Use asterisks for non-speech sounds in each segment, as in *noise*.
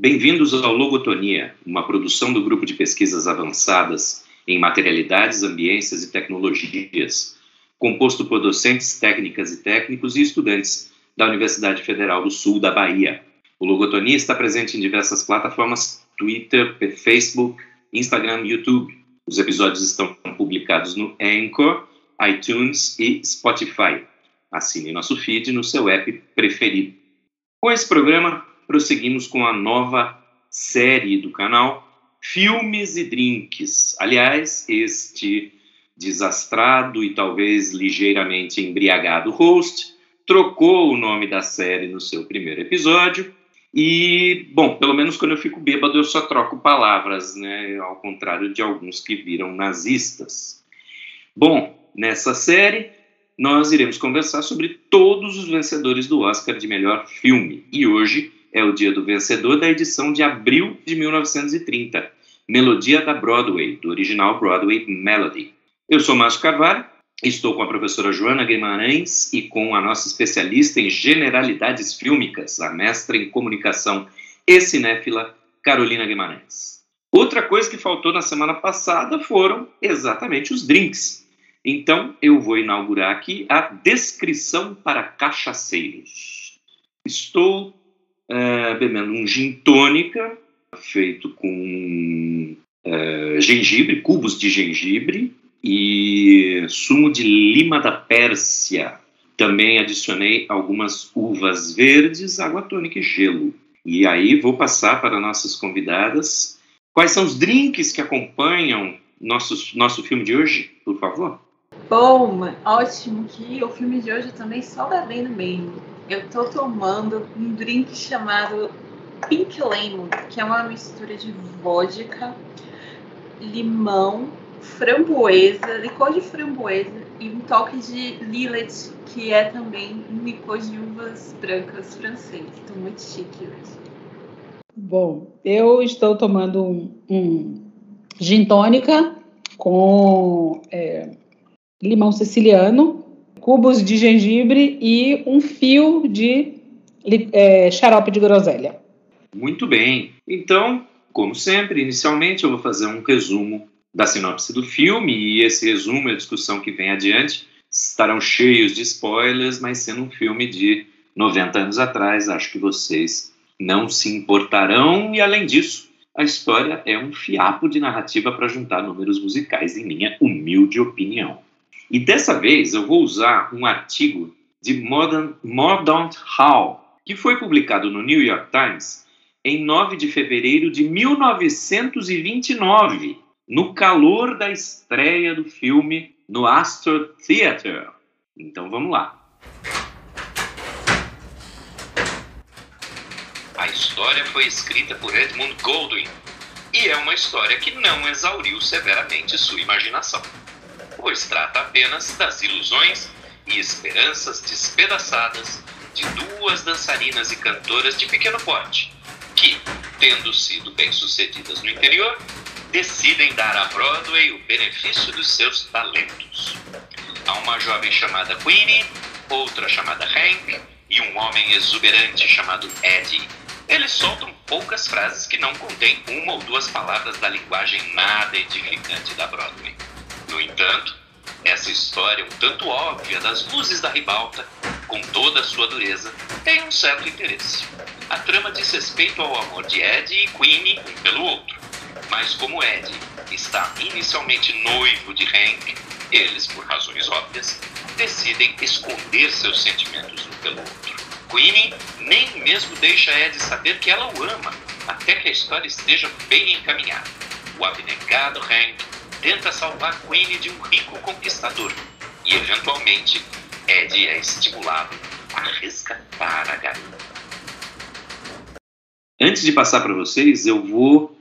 Bem-vindos ao Logotonia, uma produção do Grupo de Pesquisas Avançadas em Materialidades, Ambiências e Tecnologias, composto por docentes, técnicas e técnicos e estudantes da Universidade Federal do Sul da Bahia. O Logotonia está presente em diversas plataformas, Twitter, Facebook, Instagram YouTube. Os episódios estão publicados no Anchor, iTunes e Spotify. Assine nosso feed no seu app preferido. Com esse programa, prosseguimos com a nova série do canal Filmes e Drinks. Aliás, este desastrado e talvez ligeiramente embriagado host trocou o nome da série no seu primeiro episódio. E, bom, pelo menos quando eu fico bêbado eu só troco palavras, né? Ao contrário de alguns que viram nazistas. Bom, nessa série nós iremos conversar sobre todos os vencedores do Oscar de melhor filme. E hoje é o dia do vencedor da edição de abril de 1930, Melodia da Broadway, do original Broadway Melody. Eu sou Márcio Carvalho, estou com a professora Joana Guimarães e com a nossa especialista em generalidades fílmicas, a mestra em comunicação e cinéfila, Carolina Guimarães. Outra coisa que faltou na semana passada foram exatamente os drinks. Então eu vou inaugurar aqui a descrição para cachaceiros. Estou uh, bebendo um gin tônica feito com uh, gengibre, cubos de gengibre, e sumo de lima da Pérsia. Também adicionei algumas uvas verdes, água tônica e gelo. E aí vou passar para nossas convidadas. Quais são os drinks que acompanham nosso, nosso filme de hoje, por favor? Bom, ótimo que o filme de hoje também só bebendo mesmo. Eu estou tomando um drink chamado Pink Lemon, que é uma mistura de vodka, limão framboesa, licor de framboesa e um toque de Lillet, que é também um licor de uvas brancas francês. Estou muito chique hoje. Bom, eu estou tomando um, um gin tônica com é, limão siciliano, cubos de gengibre e um fio de é, xarope de groselha. Muito bem. Então, como sempre, inicialmente eu vou fazer um resumo da sinopse do filme, e esse resumo e a discussão que vem adiante estarão cheios de spoilers, mas sendo um filme de 90 anos atrás, acho que vocês não se importarão, e além disso, a história é um fiapo de narrativa para juntar números musicais, em minha humilde opinião. E dessa vez eu vou usar um artigo de Modern, Mordaunt Hall, que foi publicado no New York Times em 9 de fevereiro de 1929 no calor da estreia do filme no Astor Theatre. Então vamos lá. A história foi escrita por Edmund Goldwyn e é uma história que não exauriu severamente sua imaginação, pois trata apenas das ilusões e esperanças despedaçadas de duas dançarinas e cantoras de pequeno porte, que, tendo sido bem-sucedidas no interior, decidem dar a Broadway o benefício dos seus talentos. Há uma jovem chamada Queenie, outra chamada Hank e um homem exuberante chamado Eddie. Eles soltam poucas frases que não contêm uma ou duas palavras da linguagem nada edificante da Broadway. No entanto, essa história, um tanto óbvia das luzes da ribalta, com toda a sua dureza, tem um certo interesse. A trama diz respeito ao amor de Eddie e Queenie um pelo outro mas como Ed está inicialmente noivo de Hank, eles, por razões óbvias, decidem esconder seus sentimentos um pelo outro. Queenie nem mesmo deixa Ed saber que ela o ama, até que a história esteja bem encaminhada. O abnegado Hank tenta salvar Queenie de um rico conquistador e, eventualmente, Ed é estimulado a resgatar a garota. Antes de passar para vocês, eu vou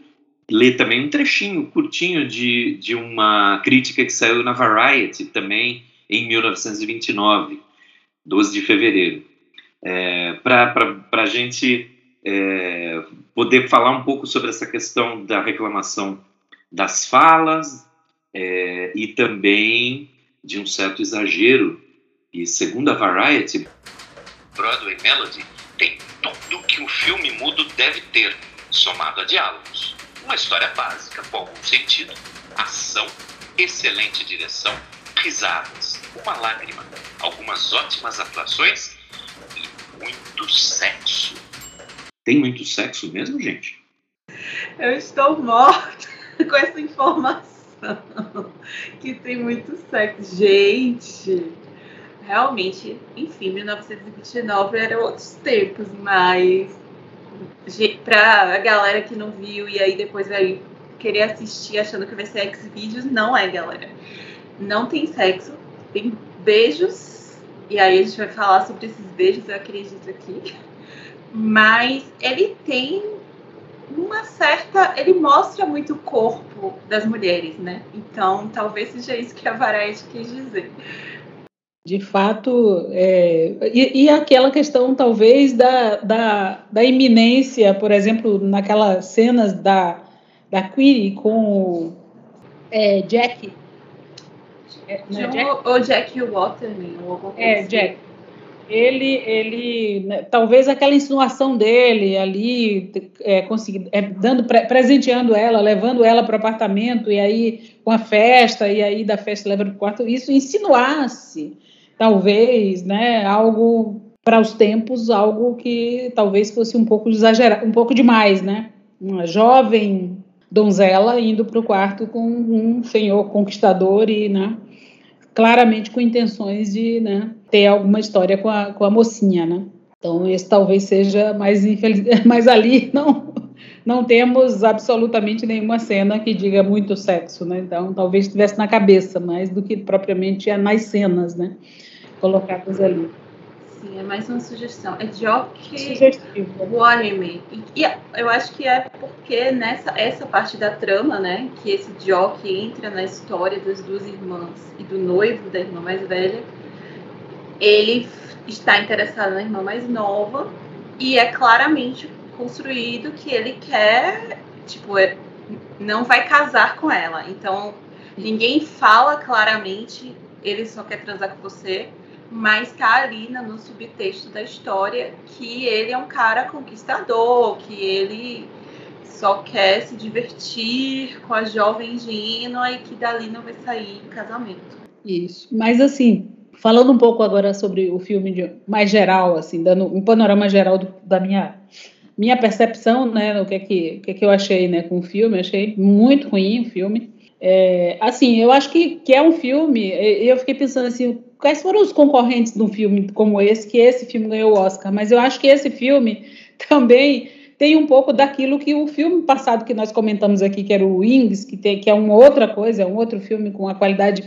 ler também um trechinho curtinho de, de uma crítica que saiu na Variety também em 1929, 12 de fevereiro, é, para a gente é, poder falar um pouco sobre essa questão da reclamação das falas é, e também de um certo exagero. E segundo a Variety, Broadway Melody tem tudo que um filme mudo deve ter somado a diálogos. Uma história básica, com algum sentido, ação, excelente direção, risadas, uma lágrima, algumas ótimas atuações e muito sexo. Tem muito sexo mesmo, gente? Eu estou morta *laughs* com essa informação *laughs* que tem muito sexo. Gente, realmente, enfim, 1929 eram outros tempos, mas para a galera que não viu e aí depois vai querer assistir achando que vai ser X-Vídeos, não é, galera. Não tem sexo, tem beijos, e aí a gente vai falar sobre esses beijos, eu acredito aqui. Mas ele tem uma certa. Ele mostra muito o corpo das mulheres, né? Então talvez seja isso que a Variety quis dizer. De fato, é, e, e, aquela questão, talvez, da, da, da, iminência, por exemplo, naquelas cenas da, da Queenie com o é, Jack. É, é Jack? O, o Jack Waterman. É, assim. Jack. Ele, ele, né, talvez aquela insinuação dele ali, é, é, dando, presenteando ela, levando ela para o apartamento, e aí com a festa, e aí da festa leva para o quarto, isso insinuasse talvez, né, algo para os tempos, algo que talvez fosse um pouco exagerado, um pouco demais, né? Uma jovem donzela indo para o quarto com um senhor conquistador e, né, claramente com intenções de, né, ter alguma história com a, com a mocinha, né? Então, esse talvez seja mais infeliz, *laughs* mas ali não não temos absolutamente nenhuma cena que diga muito sexo, né? Então, talvez estivesse na cabeça mais do que propriamente nas cenas, né? colocadas ali. Sim, é mais uma sugestão. É Jockey Waterman. E, e eu acho que é porque nessa essa parte da trama, né, que esse Jockey entra na história das duas irmãs e do noivo da irmã mais velha, ele está interessado na irmã mais nova e é claramente construído que ele quer, tipo, é, não vai casar com ela. Então, ninguém fala claramente ele só quer transar com você mas tá ali no subtexto da história que ele é um cara conquistador, que ele só quer se divertir com a jovem ingênua e que dali não vai sair casamento. Isso. Mas assim, falando um pouco agora sobre o filme de, mais geral, assim, dando um panorama geral do, da minha minha percepção, né, o que é que, o que, é que eu achei, né, com o filme, achei muito ruim o filme. É, assim, eu acho que, que é um filme, eu fiquei pensando assim, quais foram os concorrentes de um filme como esse, que esse filme ganhou o Oscar, mas eu acho que esse filme *laughs* também tem um pouco daquilo que o filme passado que nós comentamos aqui, que era o Wings, que, tem, que é uma outra coisa, é um outro filme com uma qualidade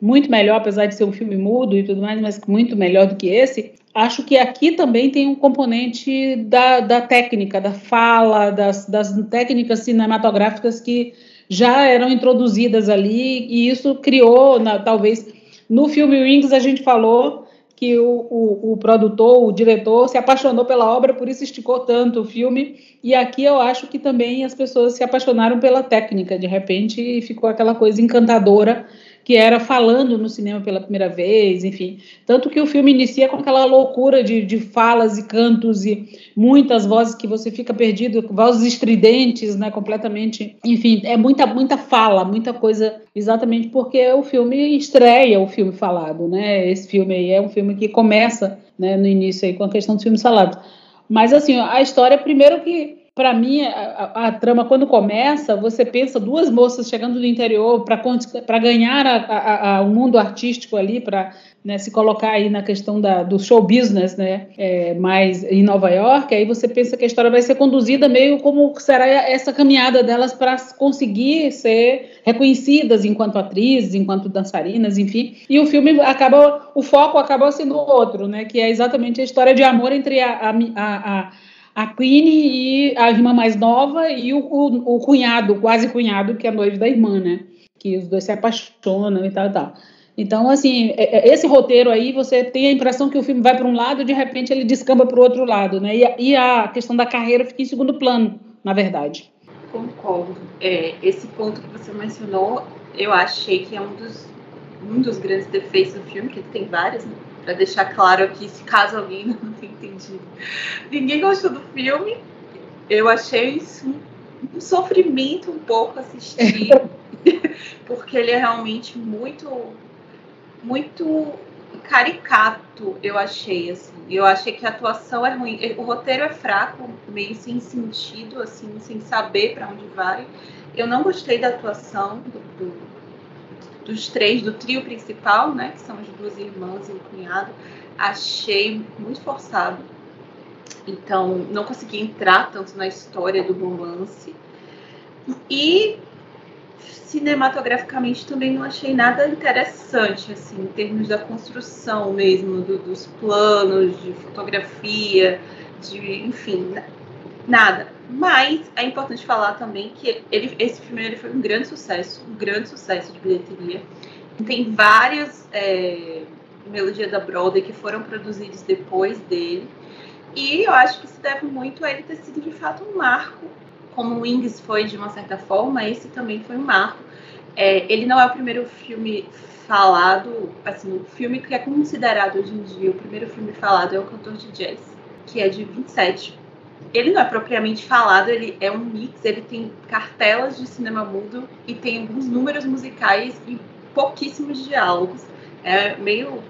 muito melhor, apesar de ser um filme mudo e tudo mais, mas muito melhor do que esse. Acho que aqui também tem um componente da, da técnica, da fala, das, das técnicas cinematográficas que já eram introduzidas ali, e isso criou, na, talvez, no filme Wings a gente falou que o, o, o, produtor, o diretor, se apaixonou pela obra, por isso esticou tanto o filme. E aqui eu acho que também as pessoas se apaixonaram pela técnica, de repente, e ficou aquela coisa encantadora que era falando no cinema pela primeira vez, enfim. Tanto que o filme inicia com aquela loucura de, de falas e cantos e muitas vozes que você fica perdido, vozes estridentes, né, completamente. Enfim, é muita, muita fala, muita coisa, exatamente porque o filme estreia o filme falado, né? Esse filme aí é um filme que começa, né, no início aí com a questão dos filmes falados. Mas, assim, a história, primeiro que para mim, a, a, a, trama, quando começa, você pensa duas moças chegando do interior para ganhar a, o mundo artístico ali, para né, se colocar aí na questão da, do show business, né, é, mais em Nova York, aí você pensa que a história vai ser conduzida meio como será essa caminhada delas para conseguir ser reconhecidas enquanto atrizes, enquanto dançarinas, enfim. E o filme acaba, o foco acaba sendo outro, né, que é exatamente a história de amor entre a, a, a a Queenie e a irmã mais nova e o, o, o, cunhado, quase cunhado, que é noivo da irmã, né? Que os dois se apaixonam e tal, tal. Então, assim, é, é, esse roteiro aí, você tem a impressão que o filme vai para um lado e de repente ele descamba para o outro lado, né? E, e, a questão da carreira fica em segundo plano, na verdade. Concordo. É, esse ponto que você mencionou, eu achei que é um dos, um dos grandes defeitos do filme, que tem vários, né? Para deixar claro aqui, se caso alguém *laughs* não tenha entendido. Ninguém gostou do filme. eu achei isso um sofrimento um pouco assistir, *laughs* porque ele é realmente muito, muito caricato, eu achei, assim. Eu achei que a atuação é ruim. O roteiro é fraco, meio sem sentido, assim, sem saber para onde vai. Eu não gostei da atuação do, do, dos três, do trio principal, né? Que são as duas irmãs e o cunhado. Achei muito forçado. Então, não consegui entrar tanto na história do romance. E cinematograficamente também não achei nada interessante, assim, em termos da construção mesmo, do, dos planos, de fotografia, de, enfim, nada. Mas é importante falar também que ele, esse filme ele foi um grande sucesso, um grande sucesso de bilheteria. Tem várias é, melodias da Broadway que foram produzidas depois dele. E eu acho que se deve muito a ele ter sido de fato um marco como Wings foi de uma certa forma, esse também foi um marco. É, ele não é o primeiro filme falado, assim, o filme que é considerado hoje em dia o primeiro filme falado é o Cantor de Jazz, que é de 27. Ele não é propriamente falado, ele é um mix, ele tem cartelas de cinema mudo e tem alguns números musicais e pouquíssimos diálogos. É meio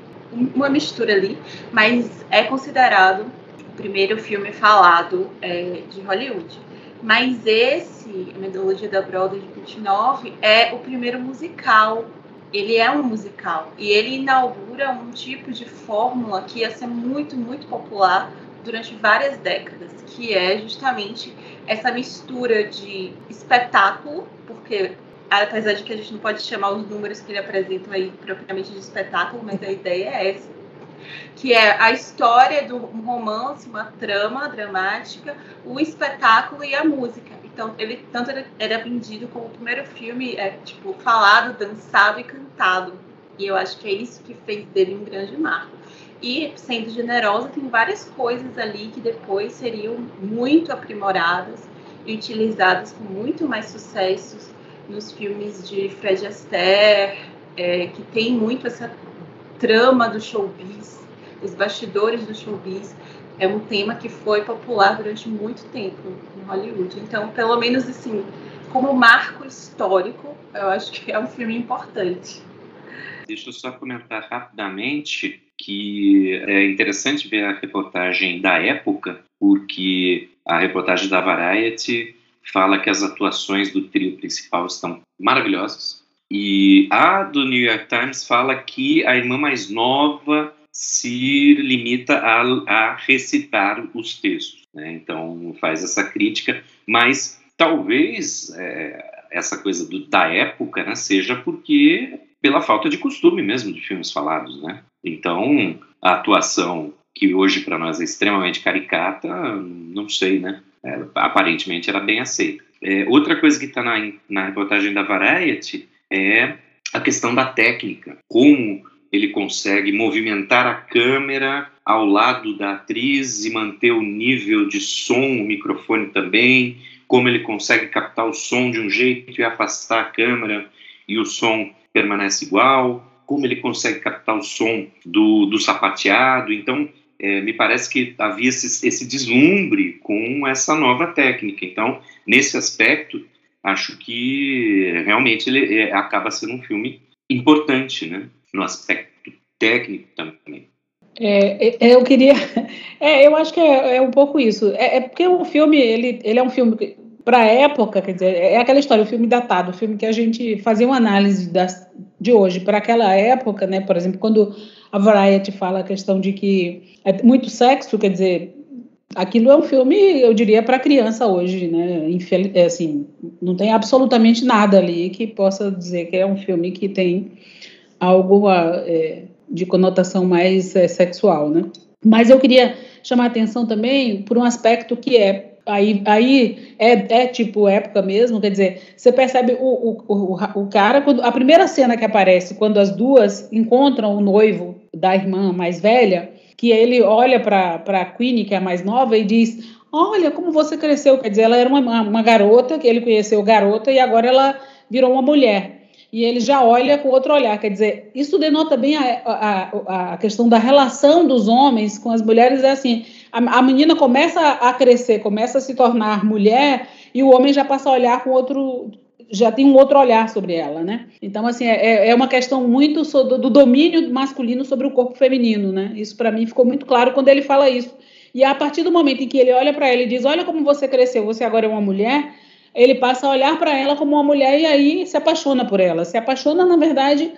uma mistura ali, mas é considerado o primeiro filme falado é, de Hollywood. Mas esse, a Metodologia da Broadway de 29, é o primeiro musical. Ele é um musical. E ele inaugura um tipo de fórmula que ia ser muito, muito popular durante várias décadas, que é justamente essa mistura de espetáculo, porque apesar de que a gente não pode chamar os números que ele apresenta aí propriamente de espetáculo, mas a ideia é essa que é a história um romance, uma trama dramática, o espetáculo e a música. Então, ele tanto era vendido como o primeiro filme, é, tipo, falado, dançado e cantado. E eu acho que é isso que fez dele um grande marco. E, sendo generosa, tem várias coisas ali que depois seriam muito aprimoradas e utilizadas com muito mais sucessos nos filmes de Fred Astaire, é, que tem muito essa trama do showbiz, os bastidores do showbiz, é um tema que foi popular durante muito tempo em Hollywood. Então, pelo menos assim, como marco histórico, eu acho que é um filme importante. Deixa eu só comentar rapidamente que é interessante ver a reportagem da época, porque a reportagem da Variety fala que as atuações do trio principal estão maravilhosas. E a do New York Times fala que a irmã mais nova se limita a, a recitar os textos. Né? Então faz essa crítica, mas talvez é, essa coisa do, da época né, seja porque pela falta de costume mesmo de filmes falados, né? Então a atuação que hoje para nós é extremamente caricata, não sei, né? É, aparentemente era bem aceita. É, outra coisa que está na, na reportagem da Variety é a questão da técnica, como ele consegue movimentar a câmera ao lado da atriz e manter o nível de som, o microfone também, como ele consegue captar o som de um jeito e afastar a câmera e o som permanece igual, como ele consegue captar o som do, do sapateado. Então, é, me parece que havia esse, esse deslumbre com essa nova técnica. Então, nesse aspecto, acho que realmente ele é, acaba sendo um filme importante, né? No aspecto técnico também. É, é eu queria, *laughs* é, eu acho que é, é um pouco isso. É, é, porque o filme ele, ele é um filme para a época, quer dizer, é aquela história, o filme datado, o filme que a gente fazia uma análise das, de hoje para aquela época, né? Por exemplo, quando a Variety fala a questão de que é muito sexo, quer dizer, aquilo é um filme, eu diria, para criança hoje, né? Infel é, assim, não tem absolutamente nada ali que possa dizer que é um filme que tem algo é, de conotação mais é, sexual, né? Mas eu queria chamar a atenção também por um aspecto que é aí, aí é, é tipo época mesmo, quer dizer, você percebe o, o, o, o cara, quando, a primeira cena que aparece, quando as duas encontram o noivo da irmã mais velha, que ele olha para a Queenie, que é a mais nova, e diz: Olha como você cresceu. Quer dizer, ela era uma, uma garota, que ele conheceu garota, e agora ela virou uma mulher. E ele já olha com outro olhar. Quer dizer, isso denota bem a, a, a questão da relação dos homens com as mulheres. É assim: a, a menina começa a crescer, começa a se tornar mulher e o homem já passa a olhar com outro já tem um outro olhar sobre ela, né? Então, assim, é, é uma questão muito do, do domínio masculino sobre o corpo feminino, né? Isso para mim ficou muito claro quando ele fala isso. E a partir do momento em que ele olha para ela e diz: Olha como você cresceu, você agora é uma mulher, ele passa a olhar para ela como uma mulher e aí se apaixona por ela. Se apaixona, na verdade,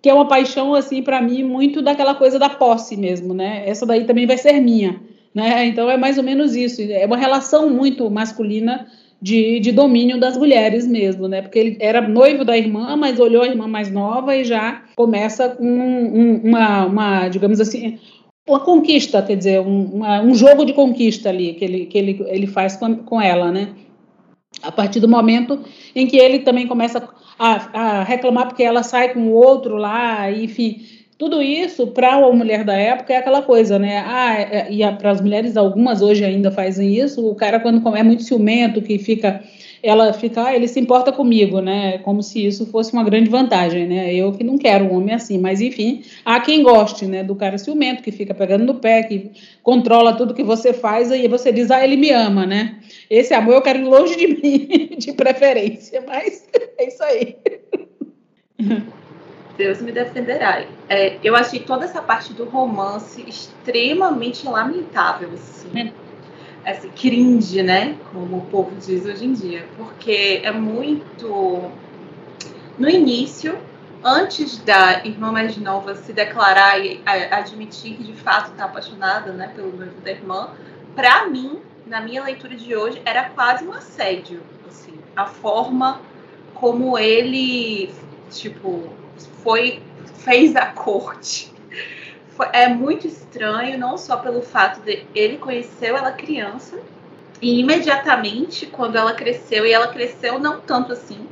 que é uma paixão, assim, para mim, muito daquela coisa da posse mesmo, né? Essa daí também vai ser minha, né? Então é mais ou menos isso. É uma relação muito masculina de, de domínio das mulheres mesmo, né? Porque ele era noivo da irmã, mas olhou a irmã mais nova e já começa com um, uma, uma, digamos assim, uma conquista, quer dizer, um, uma, um jogo de conquista ali que ele, que ele, ele faz com, com ela, né? A partir do momento em que ele também começa a, a reclamar porque ela sai com o outro lá, enfim, tudo isso, para uma mulher da época, é aquela coisa, né? Ah, é, é e para as mulheres, algumas hoje ainda fazem isso, o cara, quando é muito ciumento, que fica. Ela fica, ah, ele se importa comigo, né? Como se isso fosse uma grande vantagem, né? Eu que não quero um homem assim, mas enfim, há quem goste, né? Do cara ciumento, que fica pegando no pé, que controla tudo que você faz, e você diz, ah, ele me ama, né? Esse amor eu quero longe de mim, *laughs* de preferência, mas *laughs* é isso aí. *laughs* Deus me defenderá. É, eu achei toda essa parte do romance extremamente lamentável, assim. Assim, cringe, né? Como o povo diz hoje em dia. Porque é muito. No início, antes da irmã mais nova se declarar e admitir que de fato está apaixonada né, pelo noivo da irmã, para mim, na minha leitura de hoje, era quase um assédio. Assim, a forma como ele, tipo, foi fez a corte. Foi, é muito estranho, não só pelo fato de ele conheceu ela criança e imediatamente quando ela cresceu e ela cresceu não tanto assim,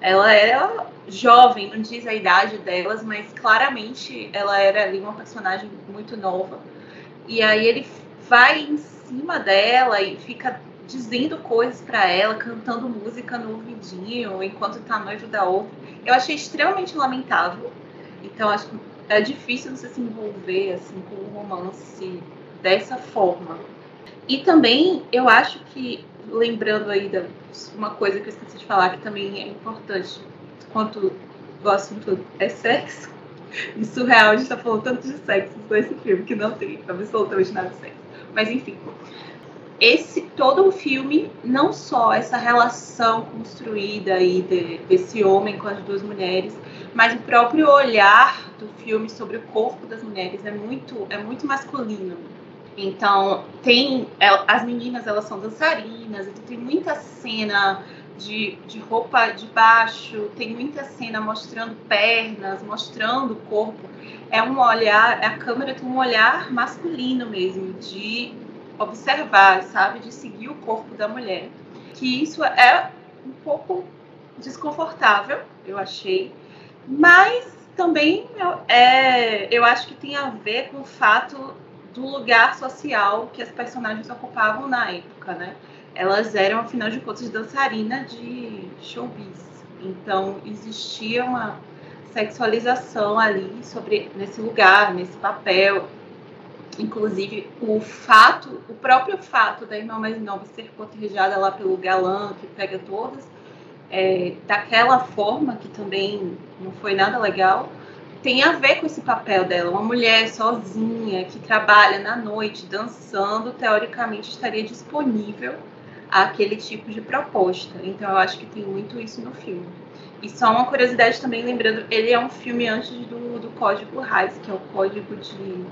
ela era jovem, não diz a idade delas, mas claramente ela era ali uma personagem muito nova. E aí ele vai em cima dela e fica dizendo coisas para ela, cantando música no ouvidinho enquanto tá noivo da outra. Eu achei extremamente lamentável. Então acho que é difícil você se envolver assim com um romance dessa forma. E também eu acho que lembrando aí da uma coisa que eu esqueci de falar que também é importante quanto o assunto é sexo. *laughs* E surreal a gente tá falando tanto de sexo nesse filme que não tem absolutamente nada de sexo. Mas enfim, esse todo o filme, não só essa relação construída aí de, desse homem com as duas mulheres, mas o próprio olhar do filme sobre o corpo das mulheres é muito é muito masculino. Então tem é, as meninas elas são dançarinas, então tem muita cena de, de roupa de baixo, tem muita cena mostrando pernas, mostrando o corpo. É um olhar, a câmera tem um olhar masculino mesmo de observar, sabe, de seguir o corpo da mulher. Que isso é um pouco desconfortável, eu achei, mas também é, eu acho que tem a ver com o fato do lugar social que as personagens ocupavam na época, né? Elas eram, afinal de contas, dançarina de showbiz. Então, existia uma sexualização ali sobre nesse lugar, nesse papel. Inclusive, o fato, o próprio fato da irmã mais nova ser cortejada lá pelo galã, que pega todas, é, daquela forma, que também não foi nada legal, tem a ver com esse papel dela. Uma mulher sozinha, que trabalha na noite, dançando, teoricamente estaria disponível àquele tipo de proposta. Então, eu acho que tem muito isso no filme. E só uma curiosidade também, lembrando, ele é um filme antes do, do Código Reis, que é o código de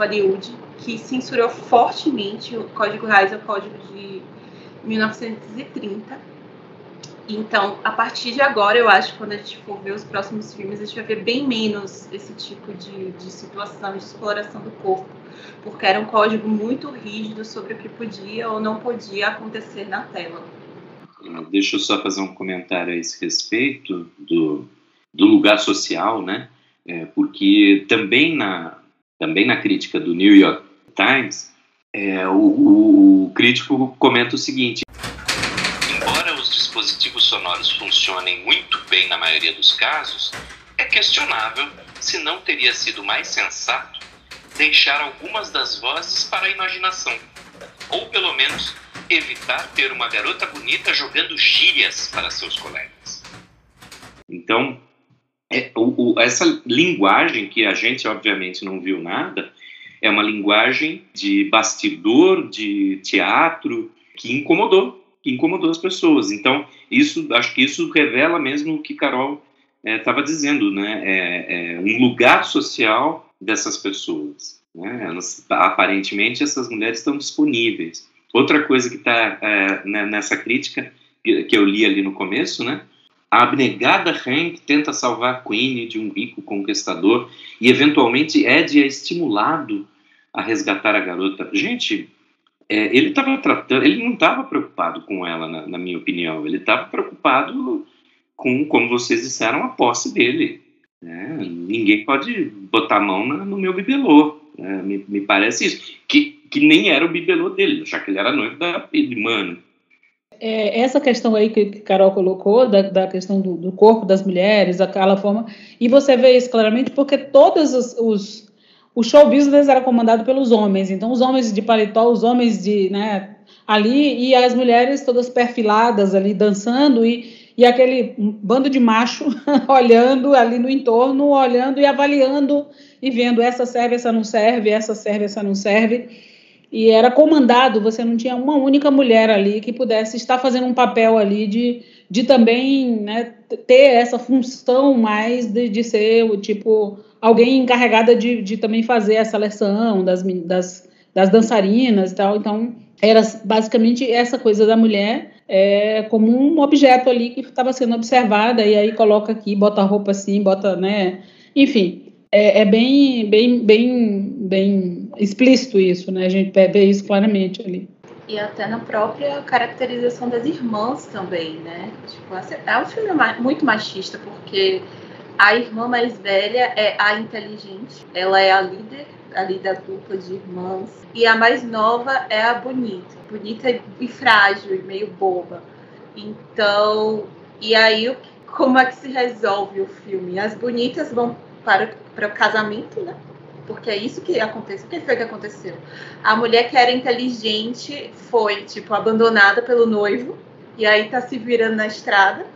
Hollywood, que censurou fortemente o Código Reis, é o código de 1930. Então, a partir de agora, eu acho que quando a gente for ver os próximos filmes, a gente vai ver bem menos esse tipo de, de situação de exploração do corpo, porque era um código muito rígido sobre o que podia ou não podia acontecer na tela. Deixa eu só fazer um comentário a esse respeito do, do lugar social, né? É, porque também na, também na crítica do New York Times, é, o, o crítico comenta o seguinte: Embora os dispositivos sonoros funcionem muito bem na maioria dos casos, é questionável se não teria sido mais sensato deixar algumas das vozes para a imaginação, ou pelo menos evitar ter uma garota bonita jogando gírias para seus colegas. Então, é, o, o, essa linguagem que a gente obviamente não viu nada é uma linguagem de bastidor, de teatro que incomodou, que incomodou as pessoas. Então, isso, acho que isso revela mesmo o que Carol estava é, dizendo, né? É, é, um lugar social dessas pessoas. Né? Elas, aparentemente, essas mulheres estão disponíveis. Outra coisa que está é, né, nessa crítica que eu li ali no começo, né? A abnegada Hank tenta salvar Queen de um rico conquistador e eventualmente Ed é estimulado a resgatar a garota. Gente, é, ele estava tratando, ele não estava preocupado com ela, na, na minha opinião. Ele estava preocupado com, como vocês disseram, a posse dele. Né? Ninguém pode botar a mão na, no meu bibelô. Né? Me, me, parece isso. Que, que nem era o bibelô dele, já que ele era noivo da mano. É, essa questão aí que Carol colocou, da, da questão do, do, corpo das mulheres, aquela forma, e você vê isso claramente porque todos os, os o show business era comandado pelos homens, então os homens de paletó, os homens de, né, ali, e as mulheres todas perfiladas ali, dançando, e, e aquele bando de macho *laughs* olhando ali no entorno, olhando e avaliando, e vendo essa serve, essa não serve, essa serve, essa não serve, e era comandado, você não tinha uma única mulher ali que pudesse estar fazendo um papel ali de, de também né, ter essa função mais de, de ser o tipo alguém encarregada de, de também fazer a seleção das, das, das dançarinas e tal. Então, era basicamente essa coisa da mulher é, como um objeto ali que estava sendo observada, e aí coloca aqui, bota roupa assim, bota, né? Enfim, é, é, bem, bem, bem, bem explícito isso, né? A gente vê isso claramente ali. E até na própria caracterização das irmãs também, né? Tipo, é um filme muito machista, porque a irmã mais velha é a inteligente, ela é a líder ali da dupla de irmãs, e a mais nova é a bonita, bonita e frágil e meio boba. Então, e aí como é que se resolve o filme? As bonitas vão para, para o casamento, né? Porque é isso que aconteceu. O que foi que aconteceu? A mulher que era inteligente foi, tipo, abandonada pelo noivo. E aí tá se virando na estrada.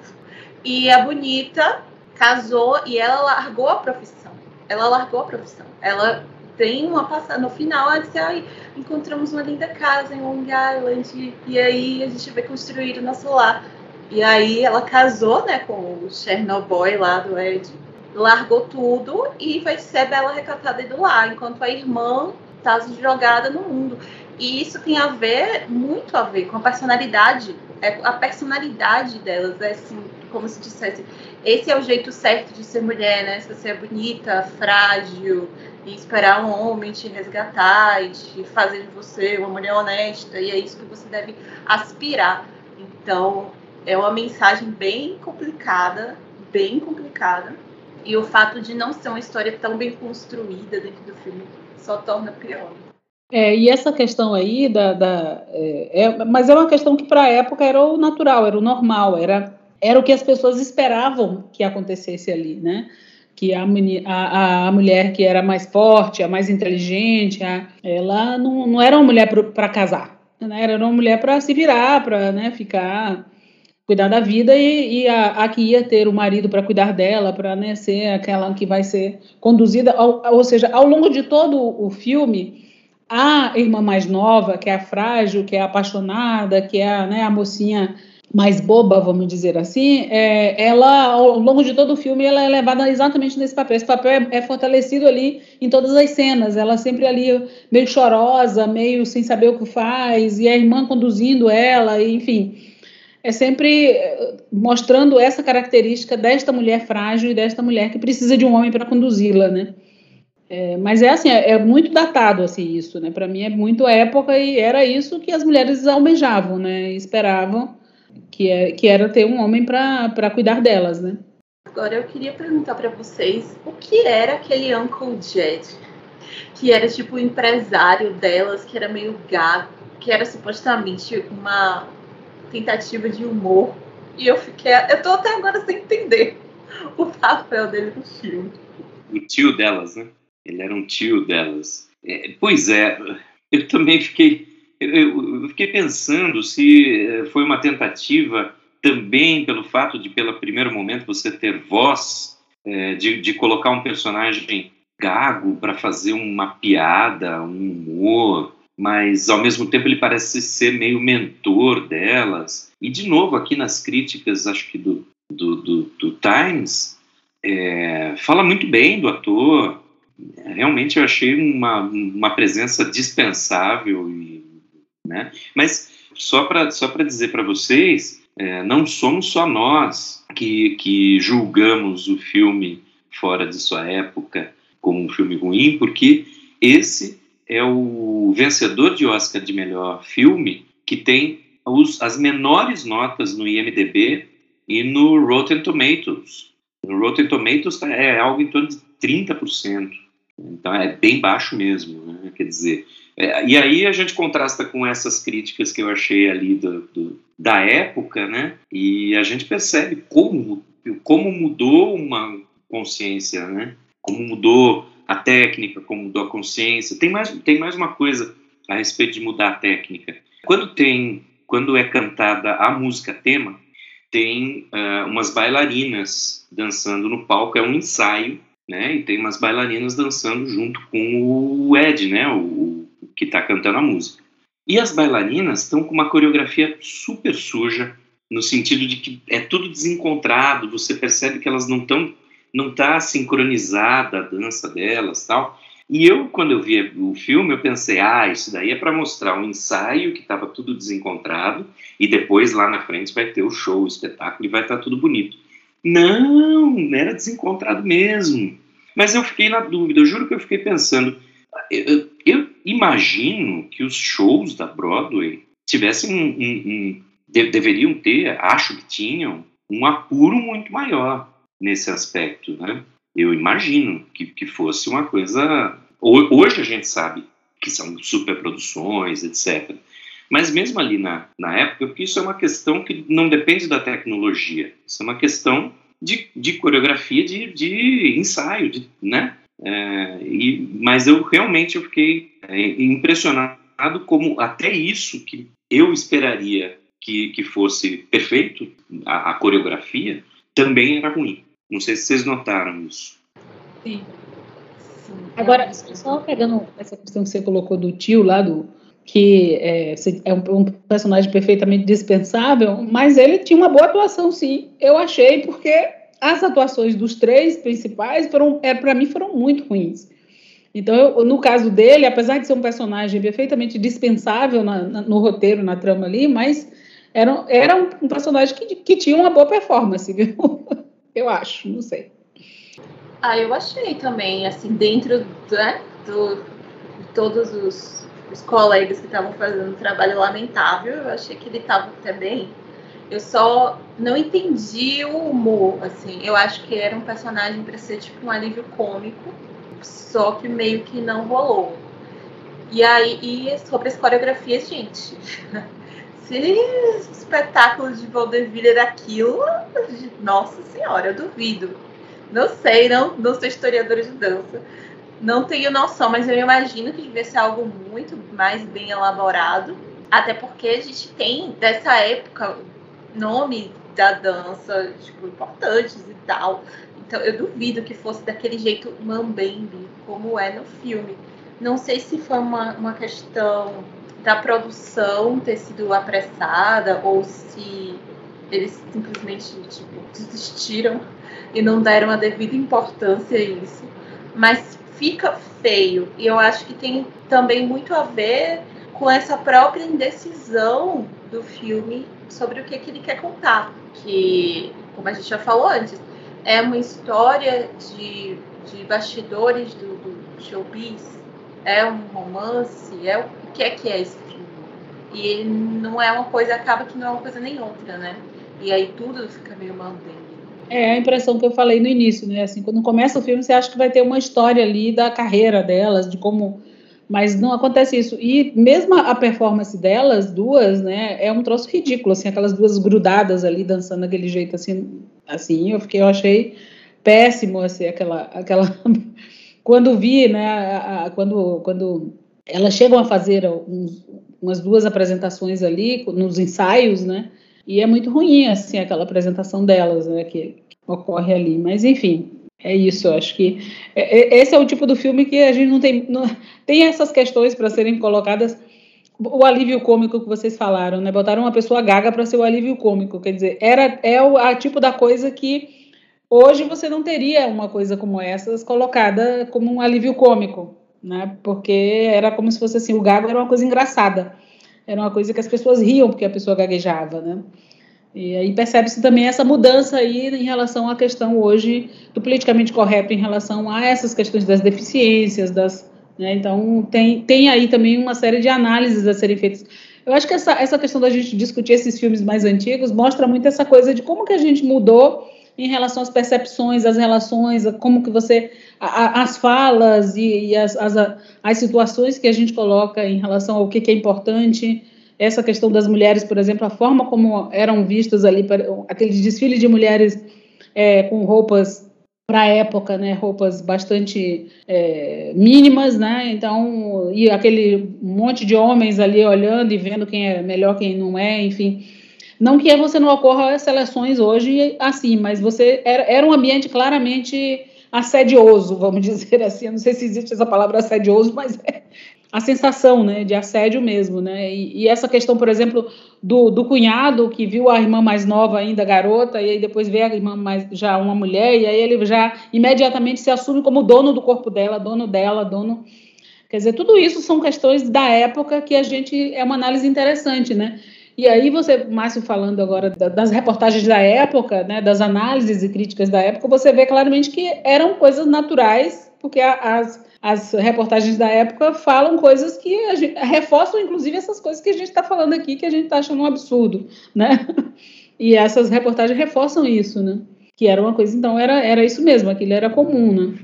E a bonita casou e ela largou a profissão. Ela largou a profissão. Ela tem uma passada. No final, ela disse: Ai, encontramos uma linda casa em Long Island. E aí a gente vai construir o nosso lar. E aí ela casou, né, com o Chernobyl lá do Ed largou tudo e vai ser bela recatada do lar, enquanto a irmã está jogada no mundo. E isso tem a ver, muito a ver com a personalidade. É, a personalidade delas é assim, como se dissesse, esse é o jeito certo de ser mulher, né? Se você é bonita, frágil, e esperar um homem te resgatar e te fazer de você uma mulher honesta, e é isso que você deve aspirar. Então, é uma mensagem bem complicada, bem complicada, e o fato de não ser uma história tão bem construída dentro do filme só torna pior. É, e essa questão aí da. da é, é, mas é uma questão que para a época era o natural, era o normal, era, era o que as pessoas esperavam que acontecesse ali, né? Que a, a, a mulher que era mais forte, a mais inteligente, a, ela não, não era uma mulher para casar, né? era uma mulher para se virar, para né, ficar cuidar da vida e, e a, a, que ia ter o marido para cuidar dela, para né, ser aquela que vai ser conduzida, ao, ou seja, ao longo de todo o filme, a irmã mais nova, que é a frágil, que é a apaixonada, que é a, né, a mocinha mais boba, vamos dizer assim, é, ela, ao longo de todo o filme, ela é levada exatamente nesse papel. Esse papel é, é, fortalecido ali em todas as cenas. Ela sempre ali meio chorosa, meio sem saber o que faz, e a irmã conduzindo ela, e, enfim é sempre eh, mostrando essa característica desta mulher frágil e desta mulher que precisa de um homem para conduzi-la, né? É, mas é assim, é, é, muito datado assim isso, né? Para mim é muito época e era isso que as mulheres almejavam, né? Esperavam que, é, que era ter um homem para cuidar delas, né? Agora eu queria perguntar para vocês o que era aquele Uncle Jed, que era tipo o empresário delas, que era meio gato, que era supostamente uma tentativa de humor. E eu fiquei. Eu tô até agora sem entender *laughs* o papel dele no filme. O tio delas, né? Ele era um tio delas. É, pois é, eu também fiquei, eu, fiquei pensando se eh, foi uma tentativa também pelo fato de, pelo primeiro momento, você ter voz, é, de, de colocar um personagem gago para fazer uma piada, um humor, mas ao mesmo tempo ele parece ser meio mentor delas. E de novo, aqui nas críticas, acho que do, do, do, do Times, é, fala muito bem do ator. Realmente eu achei uma, uma presença dispensável. E, né? Mas só para só dizer para vocês, é, não somos só nós que, que julgamos o filme fora de sua época como um filme ruim, porque esse é o vencedor de Oscar de melhor filme que tem os, as menores notas no IMDb e no Rotten Tomatoes. No Rotten Tomatoes é algo em torno de 30%. Então é bem baixo mesmo, né? quer dizer. É, e aí a gente contrasta com essas críticas que eu achei ali do, do, da época, né? E a gente percebe como, como mudou uma consciência, né? Como mudou a técnica, como mudou a consciência. Tem mais, tem mais uma coisa a respeito de mudar a técnica. Quando tem, quando é cantada a música tema, tem uh, umas bailarinas dançando no palco, é um ensaio, né? E tem umas bailarinas dançando junto com o Ed, né? O, o que está cantando a música. E as bailarinas estão com uma coreografia super suja, no sentido de que é tudo desencontrado, você percebe que elas não estão não está sincronizada a dança delas tal. E eu, quando eu vi o filme, eu pensei, ah, isso daí é para mostrar um ensaio que estava tudo desencontrado e depois lá na frente vai ter o show, o espetáculo e vai estar tá tudo bonito. Não, era desencontrado mesmo. Mas eu fiquei na dúvida, eu juro que eu fiquei pensando, eu, eu imagino que os shows da Broadway tivessem um, um, um de, deveriam ter, acho que tinham, um apuro muito maior nesse aspecto, né? Eu imagino que, que fosse uma coisa. Hoje a gente sabe que são superproduções, etc. Mas mesmo ali na, na época, porque isso é uma questão que não depende da tecnologia, isso é uma questão de, de coreografia, de, de ensaio, de, né? É, e, mas eu realmente eu fiquei é, impressionado como até isso que eu esperaria que, que fosse perfeito, a, a coreografia, também era ruim. Não sei se vocês notaram isso. Sim. Sim. Agora, só pegando essa questão que você colocou do tio lá, do, que é, é um, um, personagem perfeitamente dispensável, mas ele tinha uma boa atuação, sim. Eu achei, porque as atuações dos três principais, foram, é, para mim, foram muito ruins. Então, eu, no caso dele, apesar de ser um personagem perfeitamente dispensável na, na, no roteiro, na trama ali, mas era, era um, um personagem que, que tinha uma boa performance, *laughs* viu? Eu acho, não sei. Ah, eu achei também, assim, dentro né, do, de todos os, os colegas que estavam fazendo um trabalho lamentável, eu achei que ele estava até bem. Eu só não entendi o humor, assim. Eu acho que era um personagem para ser tipo um alívio cômico, só que meio que não rolou. E aí, e sobre as coreografias, gente, *laughs* se espetáculo de vaudeville era aquilo, nossa senhora, eu duvido. Não sei, não, não sou historiadora de dança. Não tenho noção, mas eu imagino que devia ser algo muito mais bem elaborado. Até porque a gente tem, dessa época, nomes da dança, tipo, importantes e tal. Então, eu duvido que fosse daquele jeito mambembe, como é no filme. Não sei se foi uma, uma questão da produção ter sido apressada ou se eles simplesmente tipo, desistiram e não deram a devida importância a isso. Mas fica feio e eu acho que tem também muito a ver com essa própria indecisão do filme sobre o que, que ele quer contar. Que, como a gente já falou antes, é uma história de, de bastidores do, do showbiz, é um romance, é que é que é esse filme. E não é uma coisa, acaba que não é uma coisa nem outra, né? E aí tudo fica meio mantendo. É a impressão que eu falei no início, né? Assim, quando começa o filme, você acha que vai ter uma história ali da carreira delas, de como. Mas não acontece isso. E mesmo a performance delas, duas, né, é um troço ridículo, assim, aquelas duas grudadas ali dançando daquele jeito assim, assim, eu fiquei, eu achei péssimo assim, aquela aquela *laughs* quando vi, né, a, a, quando, quando elas chegam a fazer uns, umas duas apresentações ali, nos ensaios, né, e é muito ruim, assim, aquela apresentação delas, né, que, que ocorre ali. Mas, enfim, é isso, eu acho que é, é, esse é o tipo do filme que a gente não tem. Não, tem essas questões para serem colocadas. O alívio cômico que vocês falaram, né? Botaram uma pessoa gaga para ser o alívio cômico. Quer dizer, era, é o a tipo da coisa que hoje você não teria uma coisa como essas colocada como um alívio cômico, né? Porque era como se fosse assim: o gago era uma coisa engraçada. Era uma coisa que as pessoas riam porque a pessoa gaguejava, né? E aí percebe-se também essa mudança aí em relação à questão hoje do politicamente correto em relação a essas questões das deficiências, das, né? então tem, tem aí também uma série de análises a serem feitas. Eu acho que essa, essa questão da gente discutir esses filmes mais antigos mostra muito essa coisa de como que a gente mudou em relação às percepções, às relações, como que você, a, as falas e, e as, as, as situações que a gente coloca em relação ao que, que é importante, essa questão das mulheres, por exemplo, a forma como eram vistas ali, aquele desfile de mulheres é, com roupas para a época, né, roupas bastante é, mínimas, né, então, e aquele monte de homens ali olhando e vendo quem é melhor, quem não é, enfim. Não que você não ocorra seleções hoje assim, mas você era, era um ambiente claramente assedioso, vamos *laughs* dizer assim. Eu não sei se existe essa palavra assedioso, mas é, a sensação né, de assédio mesmo. Né? E, e, essa questão, por exemplo, do, do cunhado que viu a irmã mais nova ainda, garota, e aí depois vê a irmã mais já uma mulher, e aí ele já imediatamente se assume como dono do corpo dela, dono dela, dono. Quer dizer, tudo isso são questões da época que a gente. É uma análise interessante, né? E aí você, Márcio, falando agora das reportagens da época, né, das análises e críticas da época, você vê claramente que eram coisas naturais, porque as, as reportagens da época falam coisas que gente, reforçam, inclusive, essas coisas que a gente está falando aqui, que a gente está achando um absurdo, né? *laughs* E essas reportagens reforçam isso, né? Que era uma coisa, então, era, era isso mesmo, aquilo era comum, né?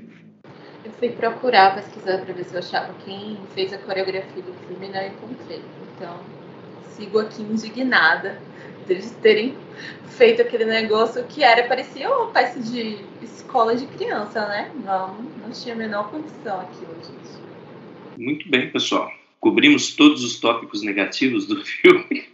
Eu fui procurar, pesquisar para ver se eu achava quem fez a coreografia do filme e não encontrei. Então, sigo aqui indignada deles terem feito aquele negócio que era, parecia uma peça de escola de criança, né? Não, não tinha a menor condição aquilo, gente. Muito bem, pessoal. Cobrimos todos os tópicos negativos do *laughs* filme.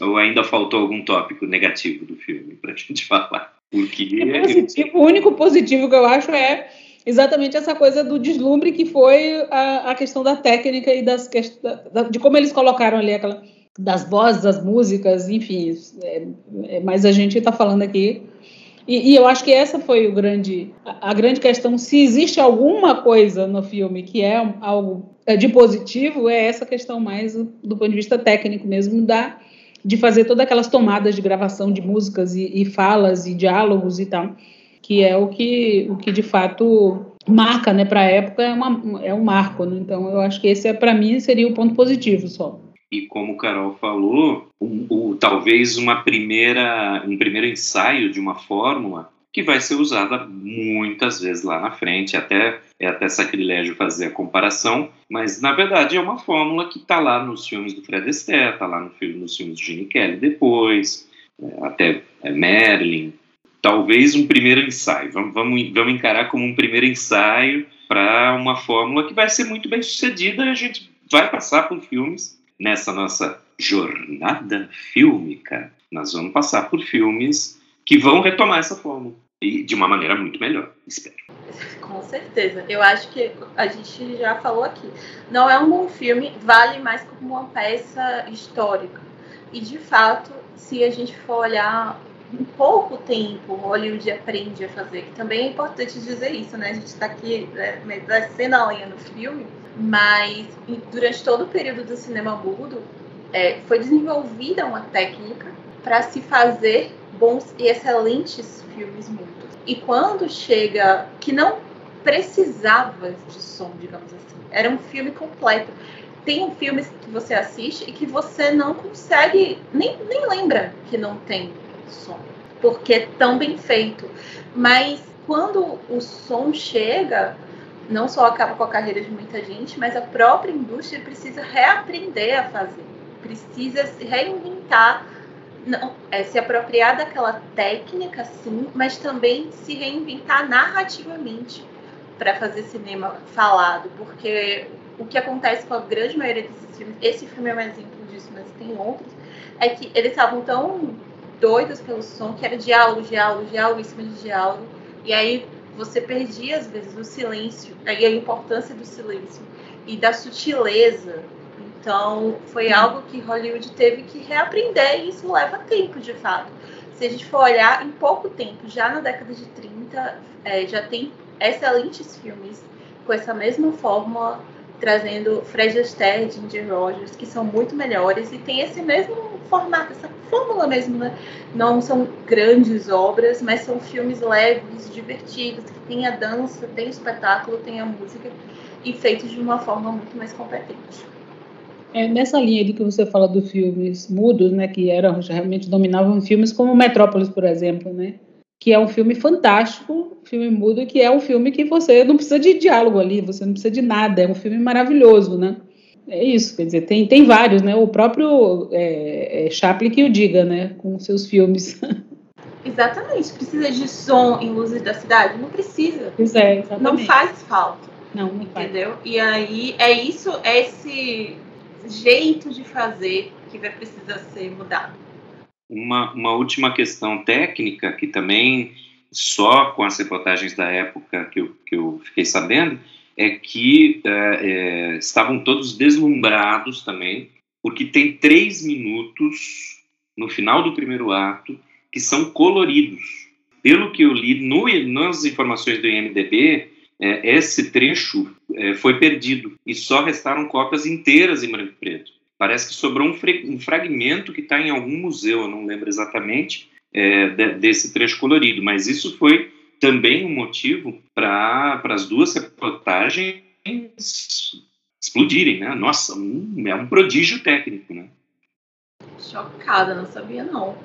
Ou ainda faltou algum tópico negativo do filme para a gente *laughs* falar? Porque é positivo, o único positivo que eu acho é exatamente essa coisa do deslumbre que foi a, a questão da técnica e das de como eles colocaram ali aquela das vozes, das músicas, enfim. É, é, mas a gente está falando aqui. E, e, eu acho que essa foi o grande, a, a, grande questão. Se existe alguma coisa no filme que é algo é, de positivo, é essa questão mais do, do ponto de vista técnico mesmo, da, de fazer todas aquelas tomadas de gravação de músicas e, e falas e diálogos e tal, que é o que, o que de fato marca, né, para a época, é, uma, é um marco. Né? Então, eu acho que esse, é, para mim, seria o ponto positivo só e como o Carol falou, um, um, talvez uma primeira, um primeiro ensaio de uma fórmula que vai ser usada muitas vezes lá na frente, até é até sacrilégio fazer a comparação, mas na verdade é uma fórmula que está lá nos filmes do Fred Astaire, está lá no filme, nos filmes de Gene Kelly depois, é, até é, Merlin. Talvez um primeiro ensaio, vamos, vamos, vamos encarar como um primeiro ensaio para uma fórmula que vai ser muito bem sucedida e a gente vai passar por filmes nessa nossa jornada fílmica, nós vamos passar por filmes que vão retomar essa fórmula. E de uma maneira muito melhor, espero. Com certeza. Eu acho que a gente já falou aqui. Não é um bom filme, vale mais como uma peça histórica. E de fato, se a gente for olhar em pouco tempo, o Hollywood aprende a fazer, que também é importante dizer isso, né? A gente está aqui né, descendo a lenha no filme, mas durante todo o período do cinema mudo é, foi desenvolvida uma técnica para se fazer bons e excelentes filmes mudos. E quando chega que não precisava de som, digamos assim, era um filme completo. Tem filmes que você assiste e que você não consegue, nem, nem lembra que não tem som, porque é tão bem feito. Mas quando o som chega, não só acaba com a carreira de muita gente, mas a própria indústria precisa reaprender a fazer, precisa se reinventar não, é se apropriar daquela técnica, sim, mas também se reinventar narrativamente para fazer cinema falado, porque o que acontece com a grande maioria desses filmes, esse filme é um exemplo disso, mas tem outros, é que eles estavam tão doidos pelo som que era diálogo, diálogo, diálogo em cima de diálogo, e aí você perdia às vezes o silêncio, aí a importância do silêncio e da sutileza então, foi algo que Hollywood teve que reaprender e isso leva tempo, de fato. Se a gente for olhar, em pouco tempo, já na década de 30, é, já tem excelentes filmes com essa mesma fórmula, trazendo Fred Astaire, Ginger Rogers, que são muito melhores e tem esse mesmo formato, essa fórmula mesmo, né? Não são grandes obras, mas são filmes leves, divertidos, que tem a dança, tem o espetáculo, tem a música e feitos de uma forma muito mais competente. É, nessa linha de que você fala dos filmes mudos, né, que eram realmente dominavam filmes como Metrópolis, por exemplo, né, que é um filme fantástico, filme mudo, que é um filme que você não precisa de diálogo ali, você não precisa de nada, é um filme maravilhoso, né? É isso, quer dizer, tem, tem vários, né? O próprio é, é Chaplin que o diga, né, com seus filmes. *laughs* Exatamente. Precisa de som em luzes da cidade? Não precisa. É. Não faz falta. Não, não faz. Entendeu? E aí é isso, é esse jeito de fazer que vai precisar ser mudado. Uma, uma última questão técnica que também só com as reportagens da época que eu, que eu fiquei sabendo é que é, é, estavam todos deslumbrados também, porque tem três minutos no final do primeiro ato que são coloridos. Pelo que eu li no, nas informações do IMDB, é, esse trecho é, foi perdido e só restaram cópias inteiras em branco e preto. Parece que sobrou um, um fragmento que está em algum museu, eu não lembro exatamente, é, de, desse trecho colorido, mas isso foi também um motivo para as duas reportagens explodirem, né? Nossa, um, é um prodígio técnico, né? Chocada, não sabia não.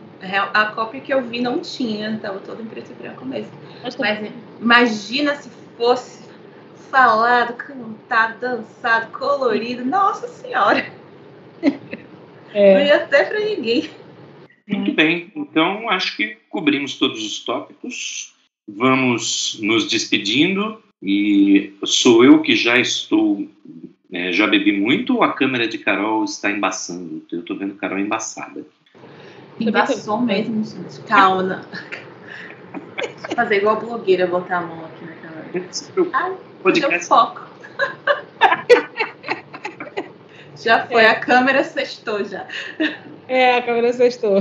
A cópia que eu vi não tinha, estava todo em preto e branco mesmo. Mas imagina se fosse falado, cantado, dançado, colorido, nossa senhora! É. Não ia até para ninguém. Muito bem, então acho que cobrimos todos os tópicos. Vamos nos despedindo e sou eu que já estou, é, já bebi muito ou a câmera de Carol está embaçando? Eu estou vendo Carol embaçada. Embaçou mesmo, gente. Calma. Fazer igual a blogueira, botar a mão aqui na câmera. podcast. foco. Já foi, a câmera sextou já. É, a câmera sextou.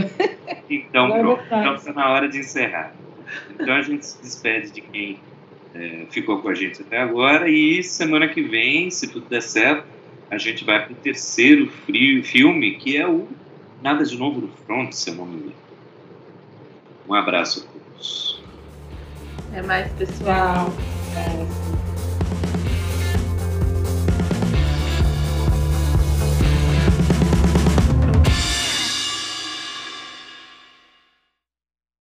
Então, pronto, então está na hora de encerrar. Então a gente se despede de quem é, ficou com a gente até agora e semana que vem, se tudo der certo, a gente vai para o terceiro frio, filme, que é o Nada de Novo no Front, se eu não me engano. Um abraço a todos. Até mais, pessoal. É.